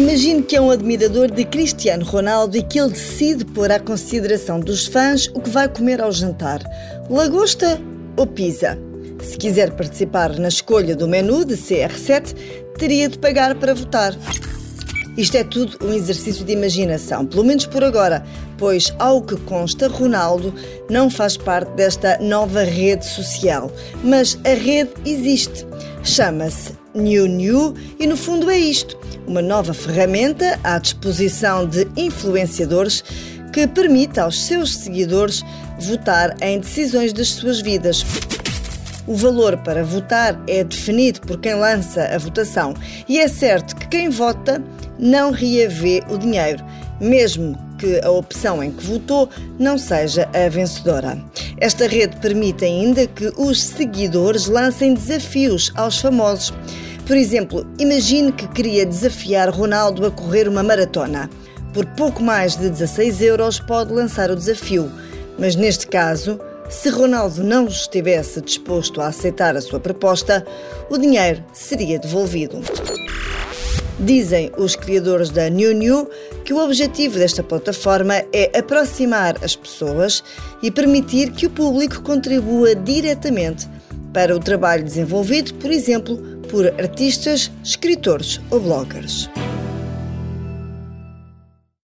Imagine que é um admirador de Cristiano Ronaldo e que ele decide pôr à consideração dos fãs o que vai comer ao jantar: lagosta ou pizza. Se quiser participar na escolha do menu de CR7, teria de pagar para votar. Isto é tudo um exercício de imaginação, pelo menos por agora, pois, ao que consta, Ronaldo não faz parte desta nova rede social. Mas a rede existe. Chama-se New New e, no fundo, é isto: uma nova ferramenta à disposição de influenciadores que permite aos seus seguidores votar em decisões das suas vidas. O valor para votar é definido por quem lança a votação e é certo que quem vota não reavê o dinheiro, mesmo que a opção em que votou não seja a vencedora. Esta rede permite ainda que os seguidores lancem desafios aos famosos. Por exemplo, imagine que queria desafiar Ronaldo a correr uma maratona. Por pouco mais de 16 euros pode lançar o desafio, mas neste caso, se Ronaldo não estivesse disposto a aceitar a sua proposta, o dinheiro seria devolvido. Dizem os criadores da New New que o objetivo desta plataforma é aproximar as pessoas e permitir que o público contribua diretamente para o trabalho desenvolvido, por exemplo, por artistas, escritores ou bloggers.